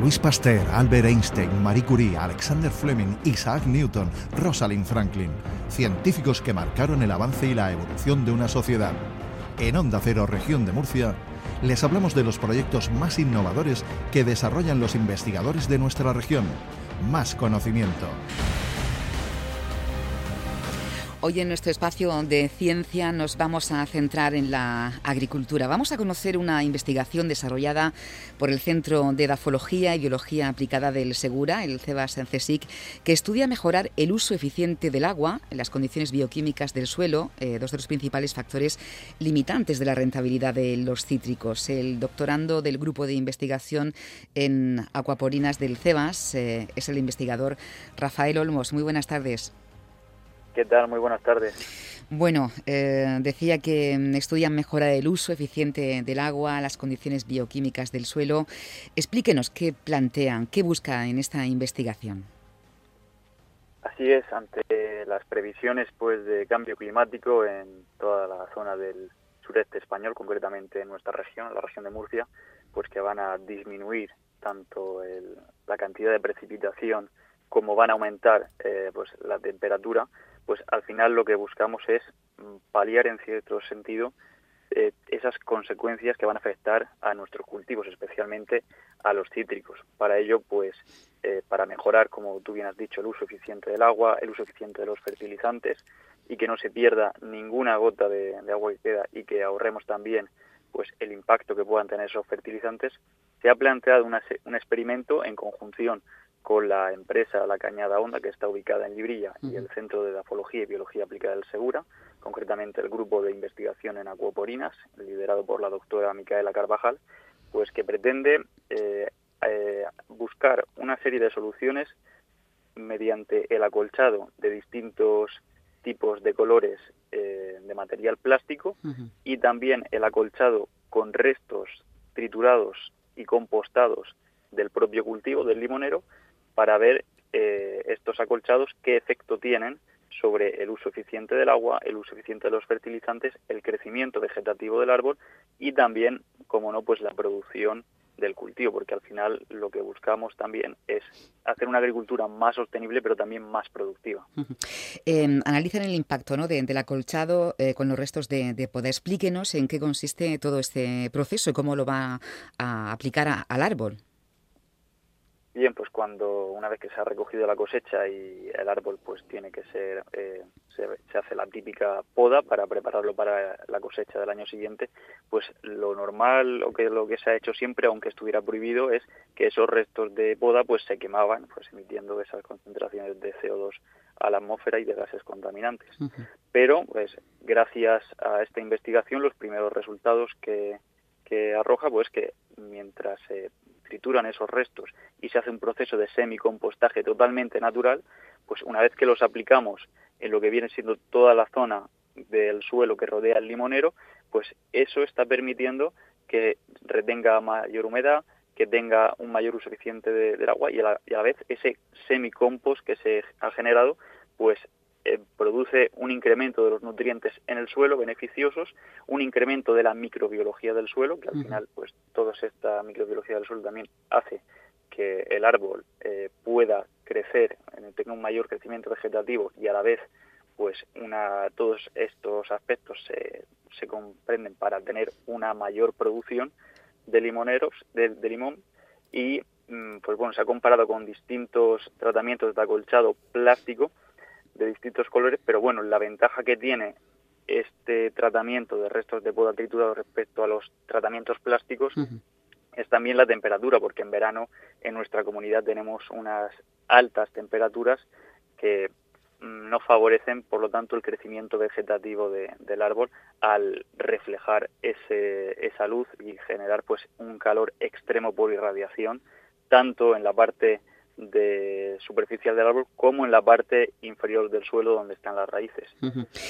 Luis Pasteur, Albert Einstein, Marie Curie, Alexander Fleming, Isaac Newton, Rosalind Franklin, científicos que marcaron el avance y la evolución de una sociedad. En Onda Cero, región de Murcia, les hablamos de los proyectos más innovadores que desarrollan los investigadores de nuestra región. Más conocimiento. Hoy en nuestro espacio de ciencia nos vamos a centrar en la agricultura. Vamos a conocer una investigación desarrollada por el Centro de Edafología y Biología Aplicada del Segura, el CEBAS CSIC, que estudia mejorar el uso eficiente del agua, las condiciones bioquímicas del suelo, eh, dos de los principales factores limitantes de la rentabilidad de los cítricos. El doctorando del Grupo de Investigación en Acuaporinas del CEBAS eh, es el investigador Rafael Olmos. Muy buenas tardes. ¿Qué tal? Muy buenas tardes. Bueno, eh, decía que mm, estudian mejorar el uso eficiente del agua, las condiciones bioquímicas del suelo. Explíquenos qué plantean, qué busca en esta investigación. Así es, ante las previsiones pues de cambio climático en toda la zona del sureste español, concretamente en nuestra región, la región de Murcia, pues que van a disminuir tanto la cantidad de precipitación como van a aumentar eh, pues la temperatura, pues al final lo que buscamos es mm, paliar en cierto sentido eh, esas consecuencias que van a afectar a nuestros cultivos, especialmente a los cítricos. Para ello, pues, eh, para mejorar, como tú bien has dicho, el uso eficiente del agua, el uso eficiente de los fertilizantes y que no se pierda ninguna gota de, agua que queda y que ahorremos también, pues, el impacto que puedan tener esos fertilizantes, se ha planteado un experimento en conjunción con la empresa La Cañada Honda, que está ubicada en Librilla, y el Centro de Dafología y Biología Aplicada del Segura, concretamente el grupo de investigación en acuoporinas, liderado por la doctora Micaela Carvajal, pues que pretende eh, eh, buscar una serie de soluciones mediante el acolchado de distintos tipos de colores eh, de material plástico y también el acolchado con restos triturados y compostados del propio cultivo del limonero para ver eh, estos acolchados qué efecto tienen sobre el uso eficiente del agua, el uso eficiente de los fertilizantes, el crecimiento vegetativo del árbol y también, como no, pues la producción del cultivo, porque al final lo que buscamos también es hacer una agricultura más sostenible, pero también más productiva. Analizan el impacto ¿no? del acolchado eh, con los restos de, poda. Explíquenos en qué consiste todo este proceso y cómo lo va a aplicar al árbol. Bien, pues cuando una vez que se ha recogido la cosecha y el árbol pues tiene que ser, eh, se, hace la típica poda para prepararlo para la cosecha del año siguiente, pues lo normal o que lo que se ha hecho siempre, aunque estuviera prohibido, es que esos restos de poda pues se quemaban, pues emitiendo esas concentraciones de CO2 a la atmósfera y de gases contaminantes. Pero pues gracias a esta investigación los primeros resultados que, que arroja pues que mientras se trituran esos restos y se hace un proceso de semicompostaje totalmente natural, pues una vez que los aplicamos en lo que viene siendo toda la zona del suelo que rodea el limonero, pues eso está permitiendo que retenga mayor humedad, que tenga un mayor uso eficiente del agua y a, la, y a la vez ese semicompost que se ha generado, pues eh, produce un incremento de los nutrientes en el suelo beneficiosos, un incremento de la microbiología del suelo, que al final, pues toda esta microbiología del suelo también hace que el árbol eh, pueda crecer, tenga un mayor crecimiento vegetativo y a la vez, pues una, todos estos aspectos se, se comprenden para tener una mayor producción de limoneros, de, de limón y mm, pues bueno, se ha comparado con distintos tratamientos de acolchado plástico de distintos colores, pero bueno, la ventaja que tiene este tratamiento de restos de poda triturado respecto a los tratamientos plásticos es también la temperatura, porque en verano en nuestra comunidad tenemos unas altas temperaturas que mm, no favorecen, por lo tanto, el crecimiento vegetativo del árbol al reflejar ese, esa luz y generar pues un calor extremo por irradiación, tanto en la parte de superficial del árbol como en la parte inferior del suelo donde están las raíces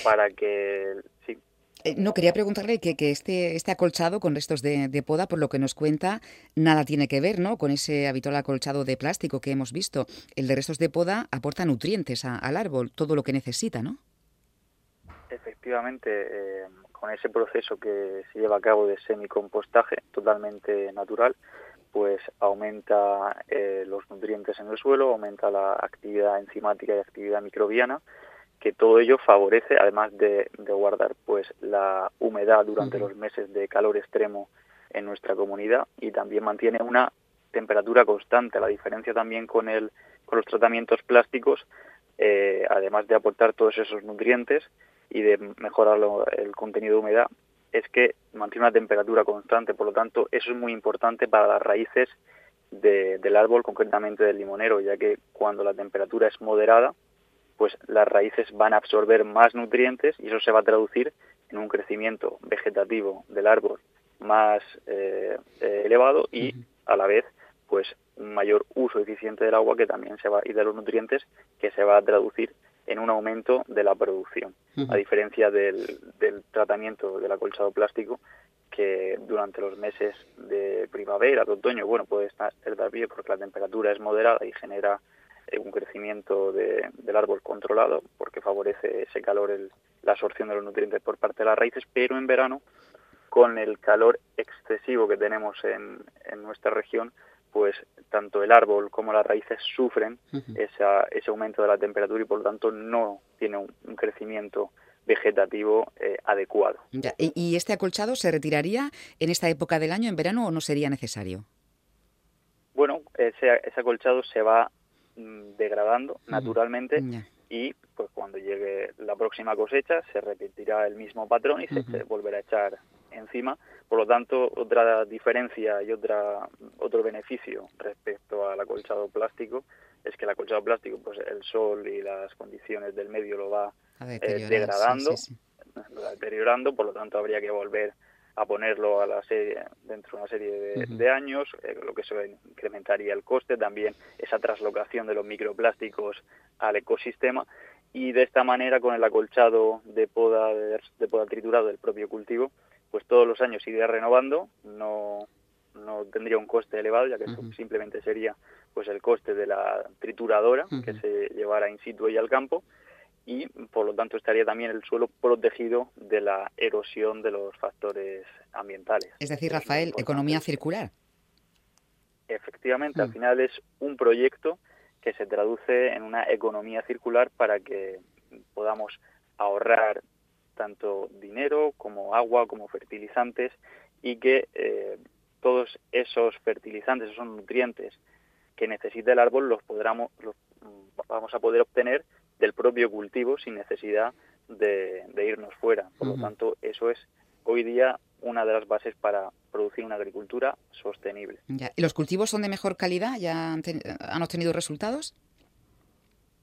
para que sí eh, no, quería preguntarle que, que, este, este acolchado con restos de, poda, por lo que nos cuenta, nada tiene que ver ¿no? con ese habitual acolchado de plástico que hemos visto. El de restos de poda aporta nutrientes al árbol, todo lo que necesita, ¿no? Efectivamente, eh, con ese proceso que se lleva a cabo de semicompostaje totalmente natural, pues aumenta eh, los nutrientes en el suelo, aumenta la actividad enzimática y actividad microbiana, que todo ello favorece, además de, guardar pues la humedad durante los meses de calor extremo en nuestra comunidad y también mantiene una temperatura constante. La diferencia también con el con los tratamientos plásticos, eh, además de aportar todos esos nutrientes y de mejorar el contenido de humedad, es que mantiene una temperatura constante. Por lo tanto, eso es muy importante para las raíces del árbol, concretamente del limonero, ya que cuando la temperatura es moderada, pues las raíces van a absorber más nutrientes y eso se va a traducir en un crecimiento vegetativo del árbol más eh, eh, elevado y a la vez pues un mayor uso eficiente del agua que también se va y de los nutrientes que se va a traducir en un aumento de la producción, a diferencia del, del tratamiento del acolchado plástico que durante los meses de primavera, de otoño, bueno, puede estar tardío porque la temperatura es moderada y genera eh, un crecimiento del árbol controlado porque favorece ese calor, el, la absorción de los nutrientes por parte de las raíces, pero en verano, con el calor excesivo que tenemos en, en nuestra región, pues tanto el árbol como las raíces sufren ese aumento de la temperatura y por lo tanto no tiene un, crecimiento vegetativo eh, adecuado. ¿Y este acolchado se retiraría en esta época del año, en verano, o no sería necesario? Bueno, ese, ese acolchado se va mm, degradando naturalmente y pues cuando llegue la próxima cosecha se repetirá el mismo patrón y se volverá a echar encima. Por lo tanto, otra diferencia y otra otro beneficio respecto al acolchado plástico es que el acolchado plástico, pues el sol y las condiciones del medio lo va eh, degradando, lo va deteriorando, por lo tanto habría que volver a ponerlo a la serie, dentro de una serie de, años, eh, lo que se incrementaría el coste, también esa traslocación de los microplásticos al ecosistema y de esta manera con el acolchado de poda de poda triturado del propio cultivo pues todos los años iría renovando, no, no tendría un coste elevado, ya que simplemente sería pues el coste de la trituradora que se llevara in situ y al campo y por lo tanto estaría también el suelo protegido de la erosión de los factores ambientales. Es decir, Rafael, economía circular. Efectivamente, al mm. final es un proyecto que se traduce en una economía circular para que podamos ahorrar tanto dinero como agua, como fertilizantes y que eh, todos esos fertilizantes, esos nutrientes que necesita el árbol los, podremos, los vamos a poder obtener del propio cultivo sin necesidad de, irnos fuera. Por lo tanto, eso es hoy día una de las bases para producir una agricultura sostenible. ¿Y los cultivos son de mejor calidad? ¿Ya han, han obtenido resultados?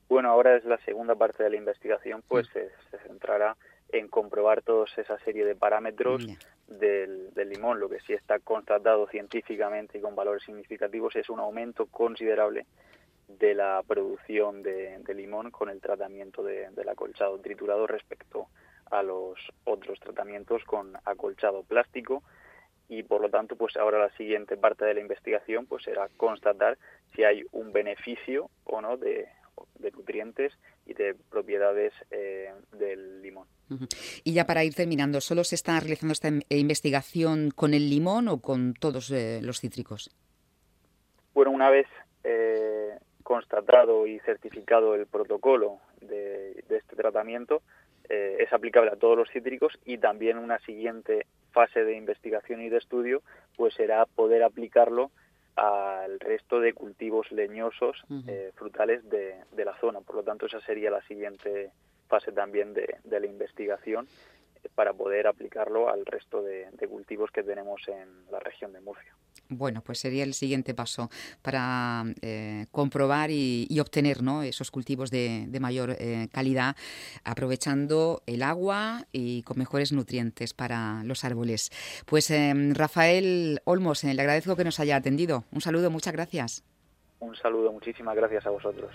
Bueno, ahora es la segunda parte de la investigación, pues se, se centrará en comprobar toda esa serie de parámetros del, limón. Lo que sí está constatado científicamente y con valores significativos es un aumento considerable de la producción de, limón con el tratamiento del acolchado triturado respecto a los otros tratamientos con acolchado plástico y por lo tanto pues ahora la siguiente parte de la investigación pues será constatar si hay un beneficio o no de, de nutrientes y de propiedades eh, del limón. Y ya para ir terminando, ¿solo se está realizando esta investigación con el limón o con todos eh, los cítricos? Bueno, una vez eh, constatado y certificado el protocolo de, este tratamiento, es aplicable a todos los cítricos y también una siguiente fase de investigación y de estudio pues será poder aplicarlo al resto de cultivos leñosos eh, frutales de, de, la zona. Por lo tanto, esa sería la siguiente fase también de, de la investigación eh, para poder aplicarlo al resto de, cultivos que tenemos en la región de Murcia. Bueno, pues sería el siguiente paso para eh, comprobar y, obtener ¿no? esos cultivos de, mayor eh, calidad, aprovechando el agua y con mejores nutrientes para los árboles. Pues em, Rafael Olmos, le agradezco que nos haya atendido. Un saludo, muchas gracias. Un saludo, muchísimas gracias a vosotros.